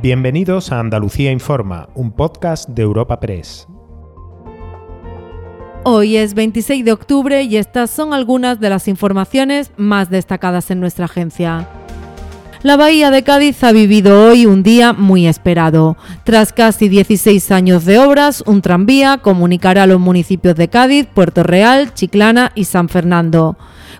Bienvenidos a Andalucía Informa, un podcast de Europa Press. Hoy es 26 de octubre y estas son algunas de las informaciones más destacadas en nuestra agencia. La Bahía de Cádiz ha vivido hoy un día muy esperado. Tras casi 16 años de obras, un tranvía comunicará a los municipios de Cádiz, Puerto Real, Chiclana y San Fernando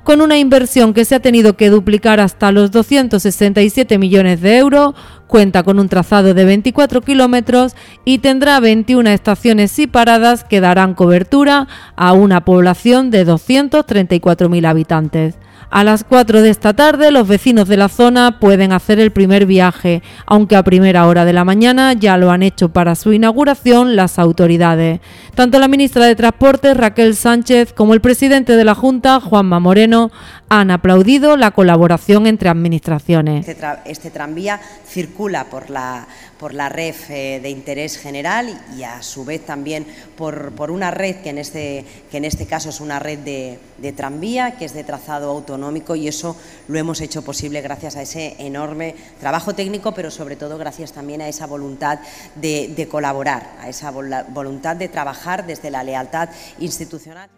con una inversión que se ha tenido que duplicar hasta los 267 millones de euros, cuenta con un trazado de 24 kilómetros y tendrá 21 estaciones y paradas que darán cobertura a una población de 234.000 habitantes. A las 4 de esta tarde los vecinos de la zona pueden hacer el primer viaje, aunque a primera hora de la mañana ya lo han hecho para su inauguración las autoridades. Tanto la ministra de Transportes Raquel Sánchez como el presidente de la Junta Juanma Moreno han aplaudido la colaboración entre administraciones. Este, este tranvía circula por la, por la red eh, de interés general y a su vez también por, por una red que en, este, que en este caso es una red de, de tranvía, que es de trazado autonómico y eso lo hemos hecho posible gracias a ese enorme trabajo técnico, pero sobre todo gracias también a esa voluntad de, de colaborar, a esa voluntad de trabajar desde la lealtad institucional.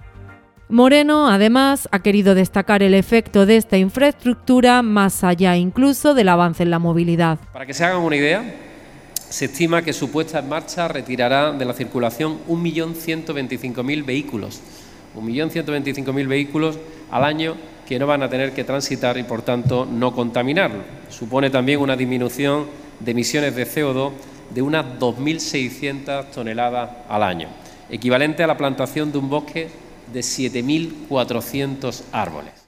Moreno, además, ha querido destacar el efecto de esta infraestructura más allá incluso del avance en la movilidad. Para que se hagan una idea, se estima que su puesta en marcha retirará de la circulación 1.125.000 vehículos. 1.125.000 vehículos al año que no van a tener que transitar y, por tanto, no contaminar. Supone también una disminución de emisiones de CO2 de unas 2.600 toneladas al año, equivalente a la plantación de un bosque de 7.400 árboles.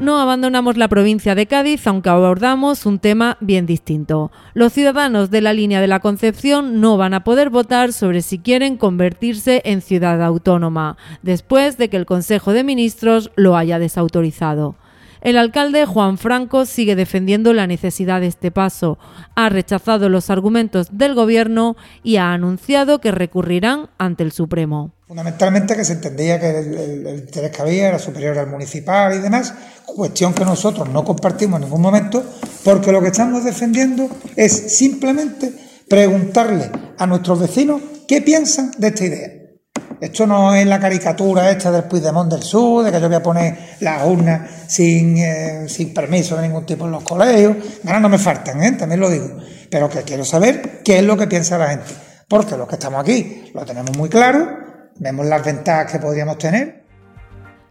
No abandonamos la provincia de Cádiz, aunque abordamos un tema bien distinto. Los ciudadanos de la línea de la Concepción no van a poder votar sobre si quieren convertirse en ciudad autónoma, después de que el Consejo de Ministros lo haya desautorizado. El alcalde Juan Franco sigue defendiendo la necesidad de este paso, ha rechazado los argumentos del gobierno y ha anunciado que recurrirán ante el Supremo. Fundamentalmente que se entendía que el, interés que había era superior al municipal y demás, cuestión que nosotros no compartimos en ningún momento, porque lo que estamos defendiendo es simplemente preguntarle a nuestros vecinos qué piensan de esta idea. Esto no es la caricatura esta del Puigdemont del Sur, de que yo voy a poner las urnas sin, eh, sin permiso de ningún tipo en los colegios. Ganas no me faltan, ¿eh? también lo digo. Pero que quiero saber qué es lo que piensa la gente. Porque los que estamos aquí lo tenemos muy claro, vemos las ventajas que podríamos tener.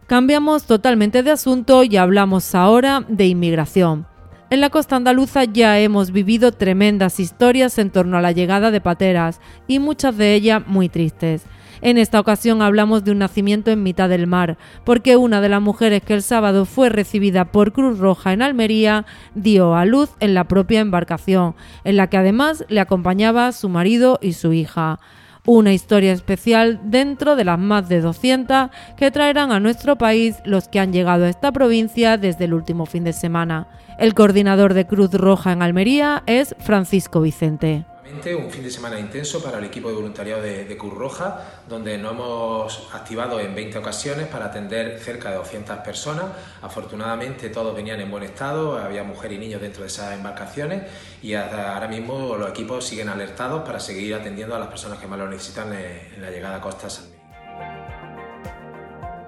Cambiamos totalmente de asunto y hablamos ahora de inmigración. En la costa andaluza ya hemos vivido tremendas historias en torno a la llegada de pateras y muchas de ellas muy tristes. En esta ocasión hablamos de un nacimiento en mitad del mar, porque una de las mujeres que el sábado fue recibida por Cruz Roja en Almería dio a luz en la propia embarcación, en la que además le acompañaba su marido y su hija una historia especial dentro de las más de 200 que traerán a nuestro país los que han llegado a esta provincia desde el último fin de semana. El coordinador de Cruz Roja en Almería es Francisco Vicente. Un fin de semana intenso para el equipo de voluntariado de, Cruz Roja, donde nos hemos activado en 20 ocasiones para atender cerca de 200 personas. Afortunadamente todos venían en buen estado, había mujeres y niños dentro de esas embarcaciones y ahora mismo los equipos siguen alertados para seguir atendiendo a las personas que más lo necesitan en la llegada a Costa Salmín.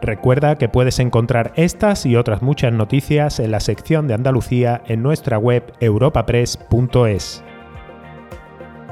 Recuerda que puedes encontrar estas y otras muchas noticias en la sección de Andalucía en nuestra web europapress.es. Thank you.